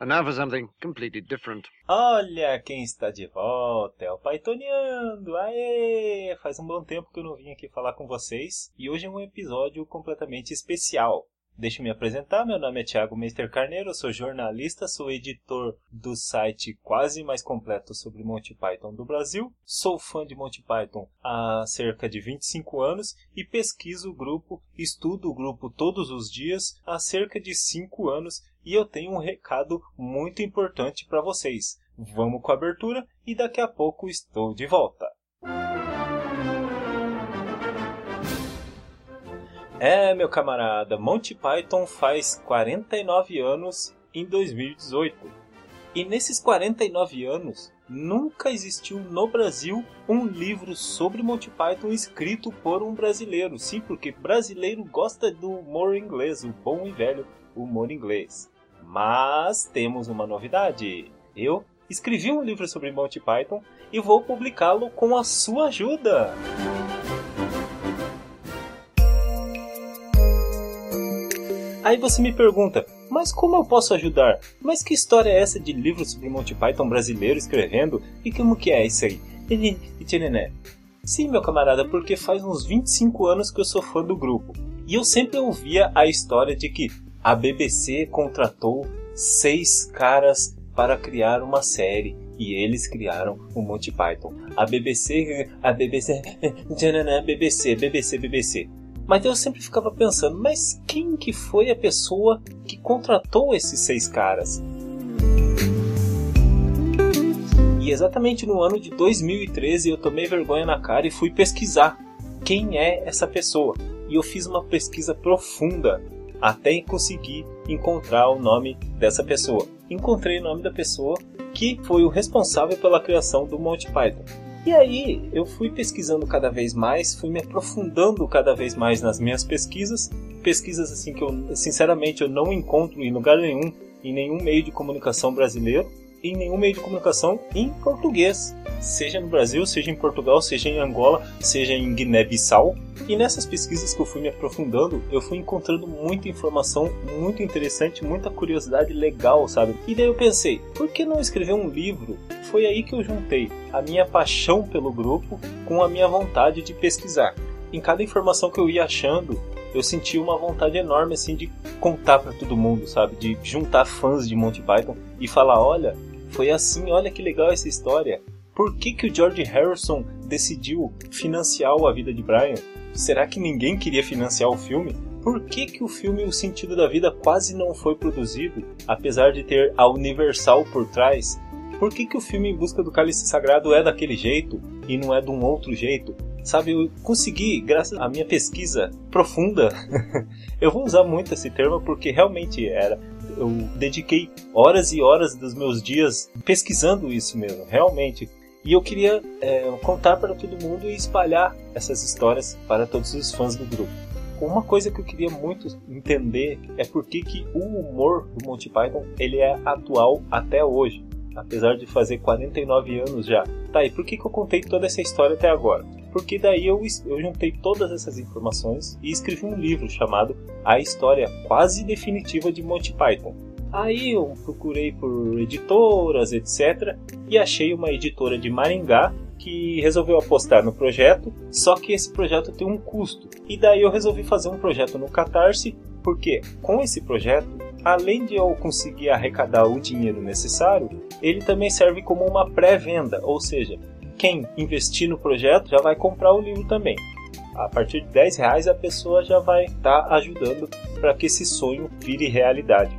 And now for something completely different. Olha quem está de volta, é o Paitoneando! Aê! Faz um bom tempo que eu não vim aqui falar com vocês e hoje é um episódio completamente especial. Deixa eu me apresentar, meu nome é Thiago Meister Carneiro, sou jornalista, sou editor do site quase mais completo sobre Monty Python do Brasil, sou fã de Monty Python há cerca de 25 anos e pesquiso o grupo, estudo o grupo todos os dias há cerca de 5 anos e eu tenho um recado muito importante para vocês. Vamos com a abertura e daqui a pouco estou de volta. É, meu camarada, Monty Python faz 49 anos em 2018. E nesses 49 anos, nunca existiu no Brasil um livro sobre Monty Python escrito por um brasileiro. Sim, porque brasileiro gosta do humor inglês, o bom e velho humor inglês. Mas temos uma novidade. Eu escrevi um livro sobre Monty Python e vou publicá-lo com a sua ajuda. Aí você me pergunta, mas como eu posso ajudar? Mas que história é essa de livro sobre Monty Python brasileiro escrevendo? E como que é isso aí? Sim, meu camarada, porque faz uns 25 anos que eu sou fã do grupo. E eu sempre ouvia a história de que a BBC contratou seis caras para criar uma série e eles criaram o Monty Python. A BBC, a BBC, BBC, BBC, BBC. Mas eu sempre ficava pensando, mas quem que foi a pessoa que contratou esses seis caras? E exatamente no ano de 2013 eu tomei vergonha na cara e fui pesquisar quem é essa pessoa. E eu fiz uma pesquisa profunda até conseguir encontrar o nome dessa pessoa. Encontrei o nome da pessoa que foi o responsável pela criação do Monty Python. E aí eu fui pesquisando cada vez mais, fui me aprofundando cada vez mais nas minhas pesquisas, pesquisas assim que eu sinceramente eu não encontro em lugar nenhum, em nenhum meio de comunicação brasileiro, em nenhum meio de comunicação em português, seja no Brasil, seja em Portugal, seja em Angola, seja em Guiné-Bissau. E nessas pesquisas que eu fui me aprofundando, eu fui encontrando muita informação muito interessante, muita curiosidade legal, sabe? E daí eu pensei, por que não escrever um livro? Foi aí que eu juntei a minha paixão pelo grupo com a minha vontade de pesquisar. Em cada informação que eu ia achando, eu senti uma vontade enorme assim de contar para todo mundo, sabe? De juntar fãs de Monty Python e falar, olha, foi assim, olha que legal essa história. Por que, que o George Harrison decidiu financiar A Vida de Brian? Será que ninguém queria financiar o filme? Por que, que o filme O Sentido da Vida quase não foi produzido, apesar de ter a Universal por trás? Por que, que o filme Em Busca do Cálice Sagrado é daquele jeito e não é de um outro jeito? Sabe, eu consegui, graças à minha pesquisa profunda, eu vou usar muito esse termo porque realmente era eu dediquei horas e horas dos meus dias pesquisando isso mesmo, realmente. E eu queria é, contar para todo mundo e espalhar essas histórias para todos os fãs do grupo. Uma coisa que eu queria muito entender é por que, que o humor do Monty Python ele é atual até hoje, apesar de fazer 49 anos já. Tá, e por que, que eu contei toda essa história até agora? Porque daí eu, eu juntei todas essas informações e escrevi um livro chamado A História Quase Definitiva de Monty Python. Aí eu procurei por editoras, etc. E achei uma editora de Maringá que resolveu apostar no projeto, só que esse projeto tem um custo. E daí eu resolvi fazer um projeto no Catarse, porque com esse projeto, além de eu conseguir arrecadar o dinheiro necessário, ele também serve como uma pré-venda, ou seja, quem investir no projeto já vai comprar o livro também. A partir de 10 reais a pessoa já vai estar tá ajudando para que esse sonho vire realidade.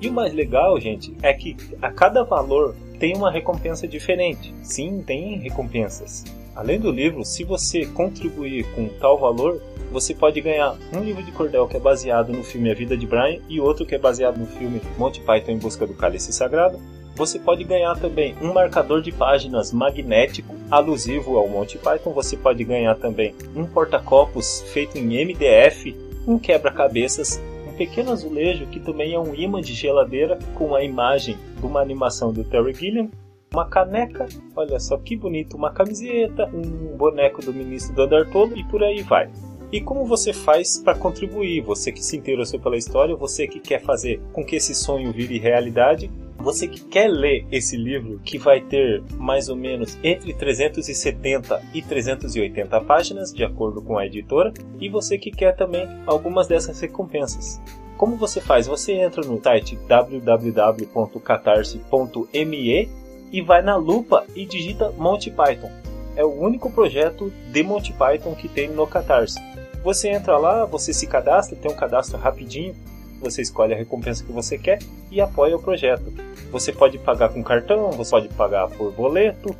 E o mais legal, gente, é que a cada valor tem uma recompensa diferente. Sim, tem recompensas. Além do livro, se você contribuir com tal valor, você pode ganhar um livro de cordel que é baseado no filme A Vida de Brian e outro que é baseado no filme Monty Python em Busca do Cálice Sagrado, você pode ganhar também um marcador de páginas magnético alusivo ao Monty Python. Você pode ganhar também um porta-copos feito em MDF, um quebra-cabeças, um pequeno azulejo que também é um imã de geladeira com a imagem de uma animação do Terry Gilliam, uma caneca, olha só que bonito, uma camiseta, um boneco do ministro do Andar Todo e por aí vai. E como você faz para contribuir? Você que se interessou pela história, você que quer fazer com que esse sonho vire realidade, Você que quer ler esse livro, que vai ter mais ou menos entre 370 e 380 páginas, de acordo com a editora, e você que quer também algumas dessas recompensas. Como você faz? Você entra no site www.catarse.me e vai na lupa e digita Monty Python. É o único projeto de Monty Python que tem no Catarse. Você entra lá, você se cadastra, tem um cadastro rapidinho, você escolhe a recompensa que você quer e apoia o projeto. Você pode pagar com cartão, você pode pagar por boleto.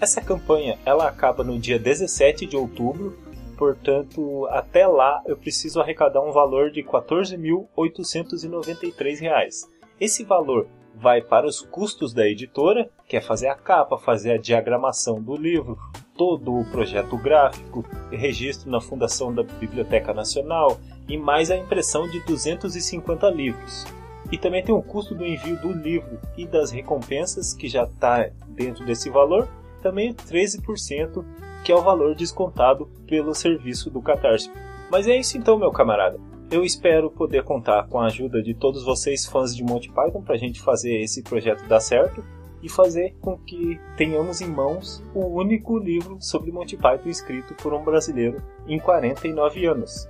Essa campanha ela acaba no dia 17 de outubro, portanto, até lá eu preciso arrecadar um valor de R$ 14.893. Esse valor vai para os custos da editora, que é fazer a capa, fazer a diagramação do livro, todo o projeto gráfico, registro na Fundação da Biblioteca Nacional e mais a impressão de 250 livros. E também tem o custo do envio do livro e das recompensas, que já está dentro desse valor, também 13%, que é o valor descontado pelo serviço do Catarse. Mas é isso então, meu camarada. Eu espero poder contar com a ajuda de todos vocês, fãs de Monty Python, para a gente fazer esse projeto dar certo e fazer com que tenhamos em mãos o único livro sobre Monty Python escrito por um brasileiro em 49 anos.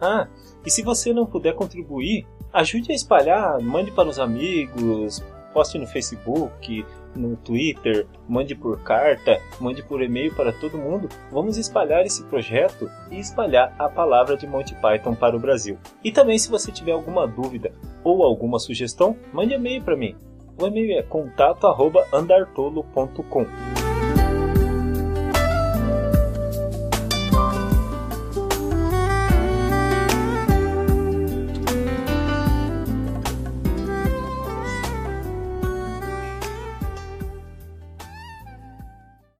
Ah, e se você não puder contribuir, ajude a espalhar, mande para os amigos, poste no Facebook, no Twitter, mande por carta, mande por e-mail para todo mundo. Vamos espalhar esse projeto e espalhar a palavra de Monty Python para o Brasil. E também, se você tiver alguma dúvida ou alguma sugestão, mande e-mail para mim. O e-mail é contato@andartolo.com.